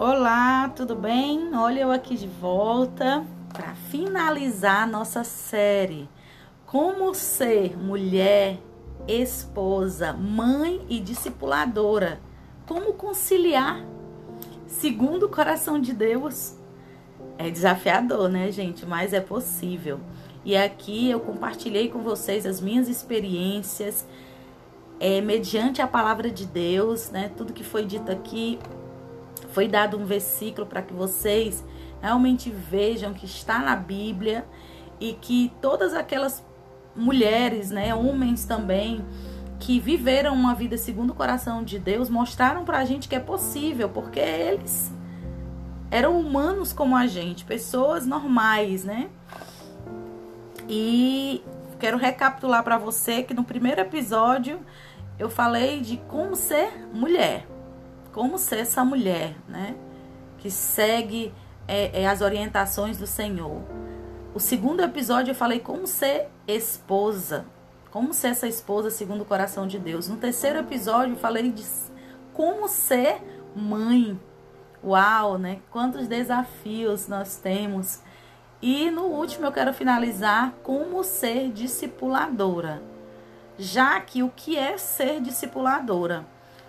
Olá, tudo bem? Olha eu aqui de volta para finalizar nossa série Como ser mulher, esposa, mãe e discipuladora. Como conciliar segundo o coração de Deus. É desafiador, né, gente? Mas é possível. E aqui eu compartilhei com vocês as minhas experiências, é, mediante a palavra de Deus, né? Tudo que foi dito aqui foi dado um versículo para que vocês realmente vejam que está na Bíblia e que todas aquelas mulheres, né, homens também, que viveram uma vida segundo o coração de Deus, mostraram para a gente que é possível, porque eles eram humanos como a gente, pessoas normais, né? E quero recapitular para você que no primeiro episódio eu falei de como ser mulher como ser essa mulher, né? Que segue é, é, as orientações do Senhor. O segundo episódio eu falei como ser esposa, como ser essa esposa segundo o coração de Deus. No terceiro episódio eu falei de como ser mãe. Uau, né? Quantos desafios nós temos. E no último eu quero finalizar como ser discipuladora. Já que o que é ser discipuladora?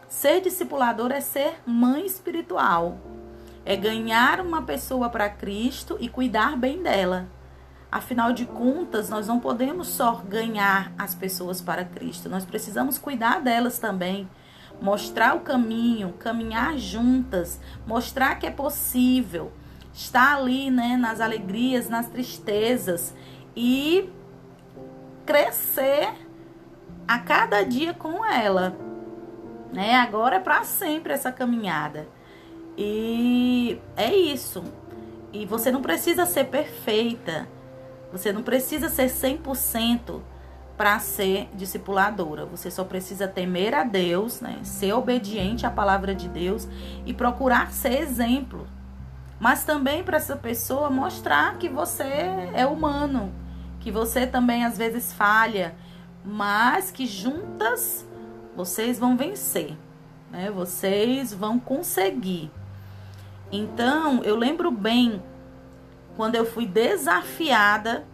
Ser discipulador é ser mãe espiritual. É ganhar uma pessoa para Cristo e cuidar bem dela. Afinal de contas, nós não podemos só ganhar as pessoas para Cristo, nós precisamos cuidar delas também. Mostrar o caminho, caminhar juntas, mostrar que é possível estar ali, né, nas alegrias, nas tristezas e crescer a cada dia com ela né? Agora é para sempre essa caminhada. E é isso. E você não precisa ser perfeita. Você não precisa ser 100% para ser discipuladora. Você só precisa temer a Deus, né? Ser obediente à palavra de Deus e procurar ser exemplo. Mas também para essa pessoa mostrar que você é humano, que você também às vezes falha, mas que juntas vocês vão vencer, né? Vocês vão conseguir. Então, eu lembro bem quando eu fui desafiada,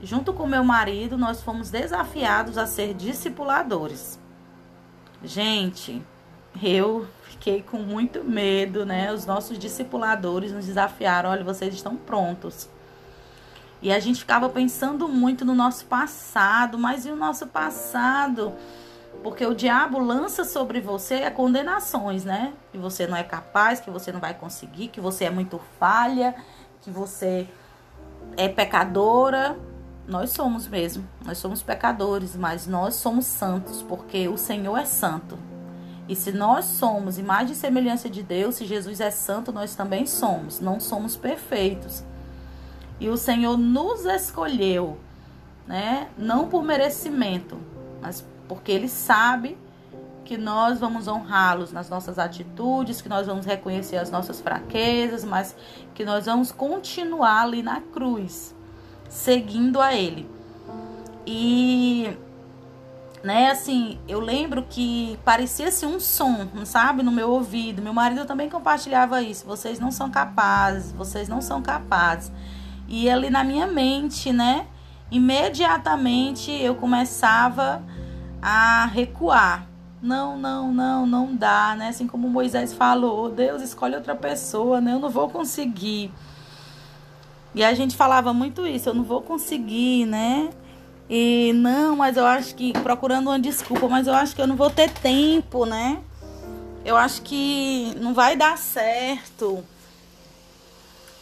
junto com meu marido, nós fomos desafiados a ser discipuladores. Gente, eu fiquei com muito medo, né? Os nossos discipuladores nos desafiaram: olha, vocês estão prontos. E a gente ficava pensando muito no nosso passado, mas e o nosso passado? Porque o diabo lança sobre você condenações, né? Que você não é capaz, que você não vai conseguir, que você é muito falha, que você é pecadora. Nós somos mesmo, nós somos pecadores, mas nós somos santos, porque o Senhor é santo. E se nós somos imagem e semelhança de Deus, se Jesus é santo, nós também somos. Não somos perfeitos. E o Senhor nos escolheu, né? Não por merecimento, mas porque ele sabe que nós vamos honrá-los nas nossas atitudes, que nós vamos reconhecer as nossas fraquezas, mas que nós vamos continuar ali na cruz, seguindo a ele. E né, assim, eu lembro que parecia assim um som, sabe, no meu ouvido. Meu marido também compartilhava isso. Vocês não são capazes, vocês não são capazes. E ali na minha mente, né, imediatamente eu começava a recuar. Não, não, não, não dá, né? Assim como Moisés falou, Deus escolhe outra pessoa, né? Eu não vou conseguir. E a gente falava muito isso, eu não vou conseguir, né? E não, mas eu acho que procurando uma desculpa, mas eu acho que eu não vou ter tempo, né? Eu acho que não vai dar certo.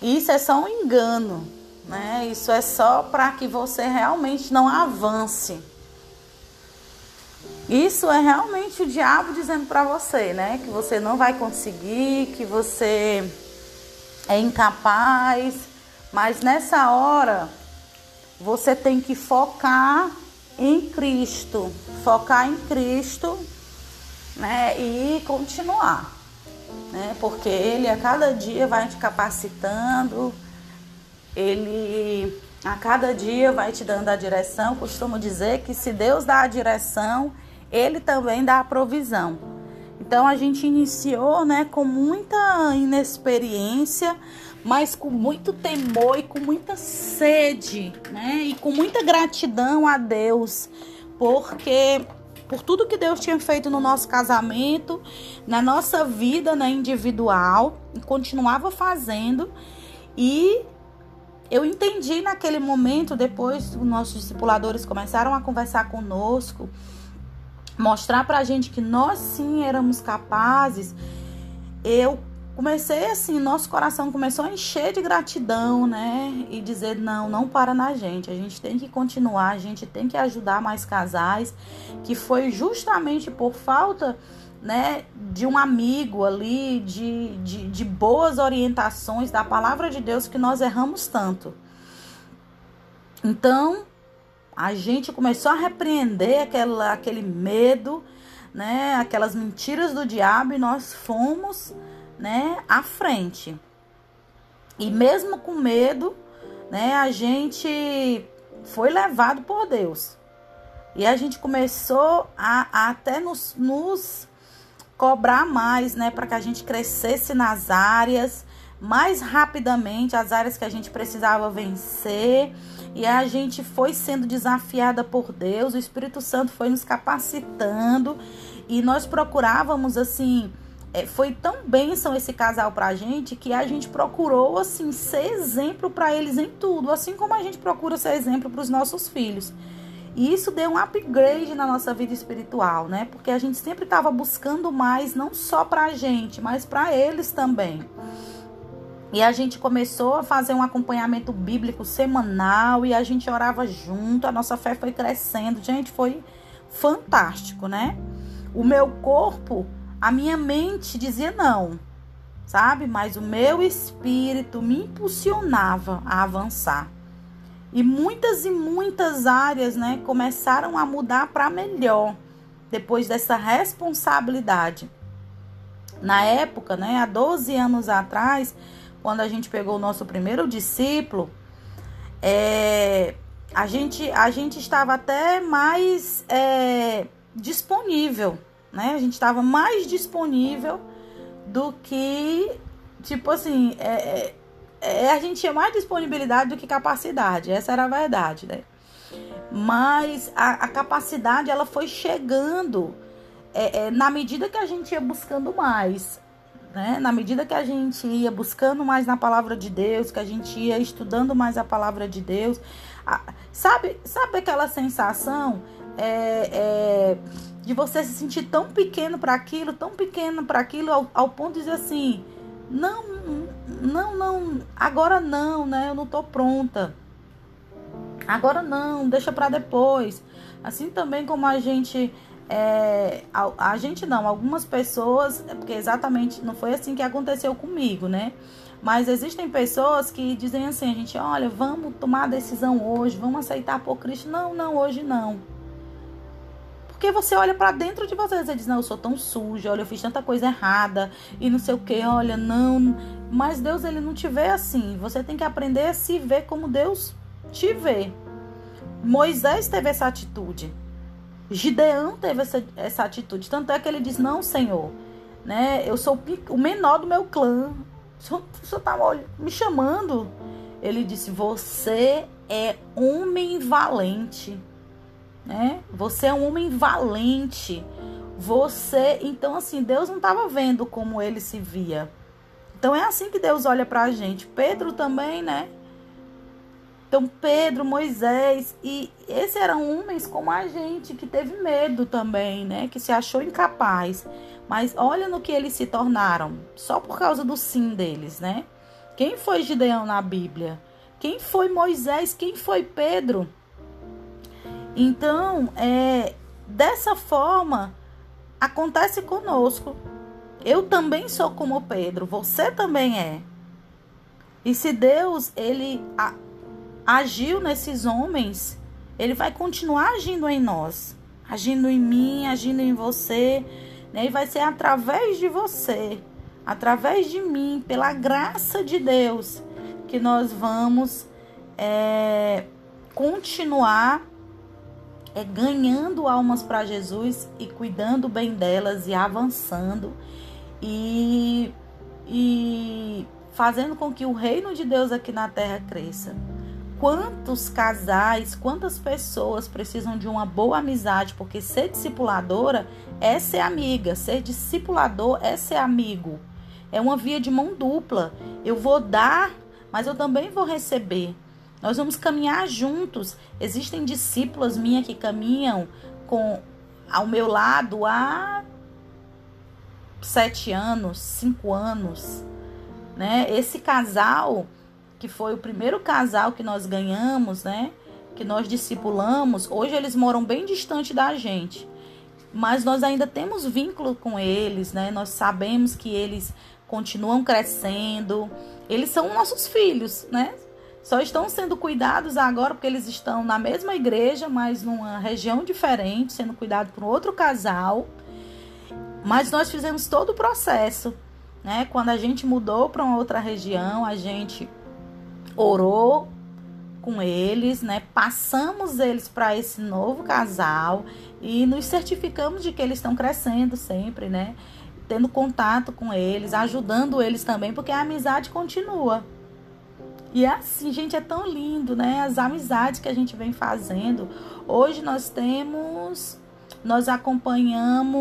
Isso é só um engano, né? Isso é só para que você realmente não avance. Isso é realmente o diabo dizendo para você, né? Que você não vai conseguir, que você é incapaz. Mas nessa hora, você tem que focar em Cristo. Focar em Cristo, né? E continuar. Né? Porque Ele a cada dia vai te capacitando. Ele a cada dia vai te dando a direção. Costumo dizer que se Deus dá a direção ele também dá a provisão. Então a gente iniciou, né, com muita inexperiência, mas com muito temor e com muita sede, né? E com muita gratidão a Deus, porque por tudo que Deus tinha feito no nosso casamento, na nossa vida né, individual, e continuava fazendo. E eu entendi naquele momento, depois os nossos discipuladores começaram a conversar conosco, mostrar pra gente que nós sim éramos capazes. Eu comecei assim, nosso coração começou a encher de gratidão, né? E dizer: não, não para na gente, a gente tem que continuar, a gente tem que ajudar mais casais, que foi justamente por falta. Né, de um amigo ali, de, de, de boas orientações da palavra de Deus que nós erramos tanto. Então, a gente começou a repreender aquela, aquele medo, né, aquelas mentiras do diabo e nós fomos né, à frente. E mesmo com medo, né, a gente foi levado por Deus. E a gente começou a, a até nos, nos cobrar mais, né, para que a gente crescesse nas áreas mais rapidamente, as áreas que a gente precisava vencer. E a gente foi sendo desafiada por Deus, o Espírito Santo foi nos capacitando e nós procurávamos assim é, foi tão bênção esse casal pra gente que a gente procurou assim ser exemplo para eles em tudo, assim como a gente procura ser exemplo para os nossos filhos. E isso deu um upgrade na nossa vida espiritual, né? Porque a gente sempre estava buscando mais, não só pra gente, mas para eles também. E a gente começou a fazer um acompanhamento bíblico semanal e a gente orava junto, a nossa fé foi crescendo. Gente, foi fantástico, né? O meu corpo a minha mente dizia não, sabe? Mas o meu espírito me impulsionava a avançar. E muitas e muitas áreas, né, começaram a mudar para melhor depois dessa responsabilidade. Na época, né, há 12 anos atrás, quando a gente pegou o nosso primeiro discípulo, é, a, gente, a gente estava até mais é, disponível né? A gente estava mais disponível do que, tipo assim, é, é, é, a gente tinha mais disponibilidade do que capacidade, essa era a verdade, né? Mas a, a capacidade, ela foi chegando é, é, na medida que a gente ia buscando mais, né? Na medida que a gente ia buscando mais na palavra de Deus, que a gente ia estudando mais a palavra de Deus, a, sabe, sabe aquela sensação é, é de você se sentir tão pequeno para aquilo, tão pequeno para aquilo, ao, ao, ponto de dizer assim: não, não, não, agora não, né? Eu não tô pronta. Agora não, deixa para depois. Assim também como a gente. É, a, a, gente não, algumas pessoas, é porque exatamente não foi assim que aconteceu comigo, né? Mas existem pessoas que dizem assim, a gente, olha, vamos tomar a decisão hoje, vamos aceitar por Cristo. Não, não, hoje não. Porque você olha para dentro de você e diz: Não, eu sou tão suja, olha, eu fiz tanta coisa errada e não sei o que, olha, não. Mas Deus, ele não te vê assim. Você tem que aprender a se ver como Deus te vê. Moisés teve essa atitude. Gideão teve essa, essa atitude. Tanto é que ele diz: Não, Senhor, né? Eu sou o menor do meu clã. O senhor, o tá me chamando. Ele disse: Você é homem valente né? Você é um homem valente. Você, então assim, Deus não estava vendo como ele se via. Então é assim que Deus olha para a gente. Pedro também, né? Então Pedro, Moisés e esses eram homens como a gente que teve medo também, né? Que se achou incapaz. Mas olha no que eles se tornaram, só por causa do sim deles, né? Quem foi Gideão na Bíblia? Quem foi Moisés? Quem foi Pedro? Então, é, dessa forma, acontece conosco. Eu também sou como Pedro, você também é. E se Deus ele a, agiu nesses homens, ele vai continuar agindo em nós, agindo em mim, agindo em você, né? E vai ser através de você, através de mim, pela graça de Deus, que nós vamos é, continuar é ganhando almas para Jesus e cuidando bem delas e avançando e, e fazendo com que o reino de Deus aqui na terra cresça. Quantos casais, quantas pessoas precisam de uma boa amizade, porque ser discipuladora é ser amiga, ser discipulador é ser amigo. É uma via de mão dupla. Eu vou dar, mas eu também vou receber. Nós vamos caminhar juntos. Existem discípulas minhas que caminham com ao meu lado há sete anos, cinco anos, né? Esse casal que foi o primeiro casal que nós ganhamos, né? Que nós discipulamos. Hoje eles moram bem distante da gente, mas nós ainda temos vínculo com eles, né? Nós sabemos que eles continuam crescendo. Eles são nossos filhos, né? Só estão sendo cuidados agora porque eles estão na mesma igreja, mas numa região diferente, sendo cuidados por outro casal. Mas nós fizemos todo o processo, né? Quando a gente mudou para uma outra região, a gente orou com eles, né? Passamos eles para esse novo casal e nos certificamos de que eles estão crescendo sempre, né? Tendo contato com eles, ajudando eles também, porque a amizade continua. E é assim, gente, é tão lindo, né? As amizades que a gente vem fazendo. Hoje nós temos, nós acompanhamos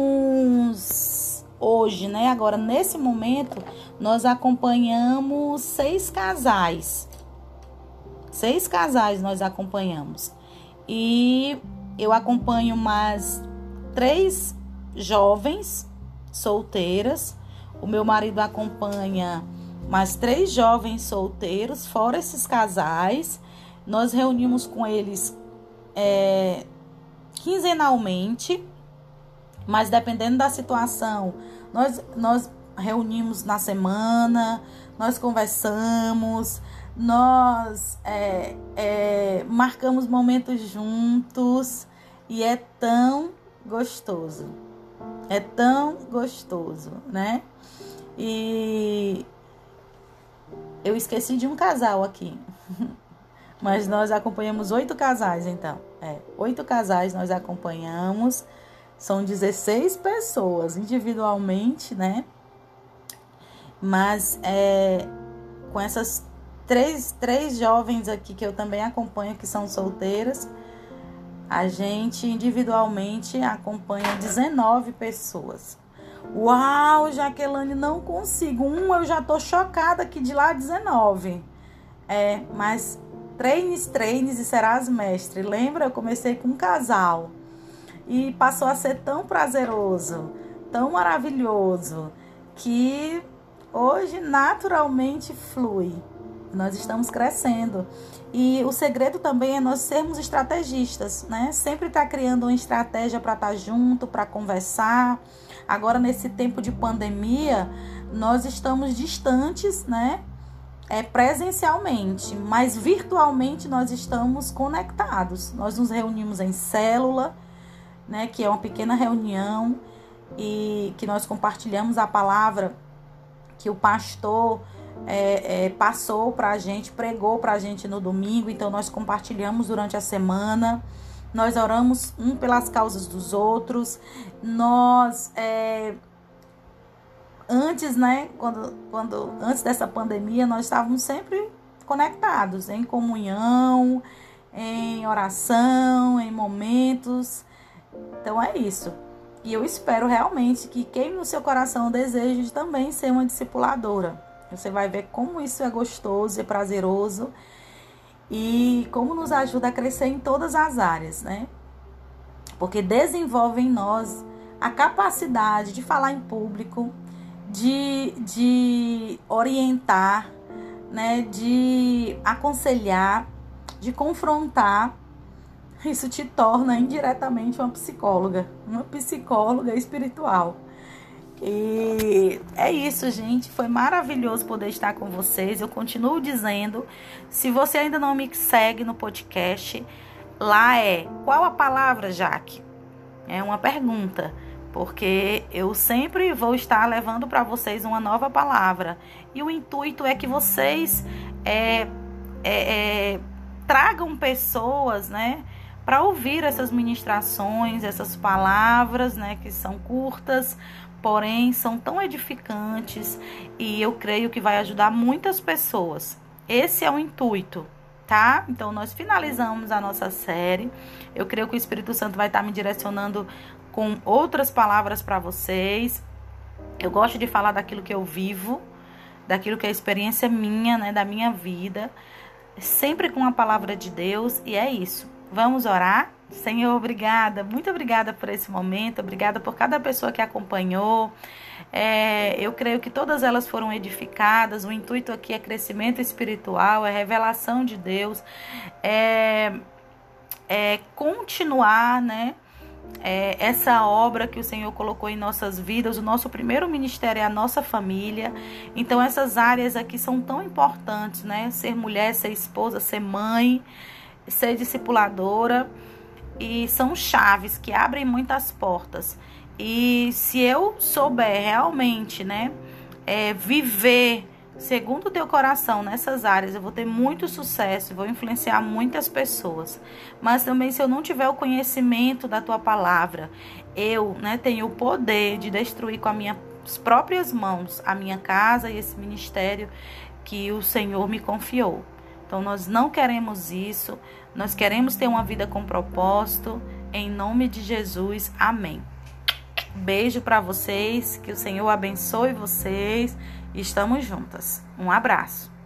hoje, né? Agora nesse momento nós acompanhamos seis casais Seis casais nós acompanhamos. E eu acompanho mais três jovens solteiras. O meu marido acompanha mais três jovens solteiros, fora esses casais. Nós reunimos com eles é, quinzenalmente, mas dependendo da situação, nós, nós reunimos na semana, nós conversamos, nós é, é, marcamos momentos juntos e é tão gostoso. É tão gostoso, né? E eu esqueci de um casal aqui. Mas nós acompanhamos oito casais, então. É, oito casais nós acompanhamos. São 16 pessoas individualmente, né? Mas é, com essas três, três jovens aqui que eu também acompanho que são solteiras. A gente individualmente acompanha 19 pessoas. Uau, Jaqueline, não consigo. Um eu já tô chocada aqui de lá 19. É, mas treines, treines e serás mestre. Lembra? Eu comecei com um casal e passou a ser tão prazeroso, tão maravilhoso, que hoje naturalmente flui. Nós estamos crescendo. E o segredo também é nós sermos estrategistas, né? Sempre estar tá criando uma estratégia para estar tá junto, para conversar. Agora, nesse tempo de pandemia, nós estamos distantes, né? É, presencialmente, mas virtualmente nós estamos conectados. Nós nos reunimos em célula, né? Que é uma pequena reunião e que nós compartilhamos a palavra que o pastor é, é, passou para a gente, pregou para a gente no domingo, então nós compartilhamos durante a semana. Nós oramos um pelas causas dos outros. Nós é, antes, né, quando, quando antes dessa pandemia, nós estávamos sempre conectados em comunhão, em oração, em momentos. Então é isso. E eu espero realmente que queime no seu coração o desejo de também ser uma discipuladora. Você vai ver como isso é gostoso e prazeroso e como nos ajuda a crescer em todas as áreas, né? Porque desenvolve em nós a capacidade de falar em público, de, de orientar, né? de aconselhar, de confrontar. Isso te torna indiretamente uma psicóloga, uma psicóloga espiritual. E é isso, gente. Foi maravilhoso poder estar com vocês. Eu continuo dizendo, se você ainda não me segue no podcast, lá é qual a palavra, Jaque? É uma pergunta, porque eu sempre vou estar levando para vocês uma nova palavra. E o intuito é que vocês é, é, é, tragam pessoas, né? para ouvir essas ministrações, essas palavras, né, que são curtas, porém são tão edificantes e eu creio que vai ajudar muitas pessoas. Esse é o intuito, tá? Então nós finalizamos a nossa série. Eu creio que o Espírito Santo vai estar me direcionando com outras palavras para vocês. Eu gosto de falar daquilo que eu vivo, daquilo que é experiência minha, né, da minha vida, sempre com a palavra de Deus, e é isso. Vamos orar? Senhor, obrigada, muito obrigada por esse momento, obrigada por cada pessoa que acompanhou. É, eu creio que todas elas foram edificadas. O intuito aqui é crescimento espiritual, é revelação de Deus, é, é continuar, né? É, essa obra que o Senhor colocou em nossas vidas. O nosso primeiro ministério é a nossa família. Então, essas áreas aqui são tão importantes, né? Ser mulher, ser esposa, ser mãe, ser discipuladora. E são chaves que abrem muitas portas. E se eu souber realmente, né, é, viver segundo o teu coração nessas áreas, eu vou ter muito sucesso, vou influenciar muitas pessoas. Mas também se eu não tiver o conhecimento da tua palavra, eu, né, tenho o poder de destruir com as minhas próprias mãos a minha casa e esse ministério que o Senhor me confiou. Então nós não queremos isso, nós queremos ter uma vida com propósito. Em nome de Jesus. Amém. Beijo para vocês, que o Senhor abençoe vocês estamos juntas. Um abraço.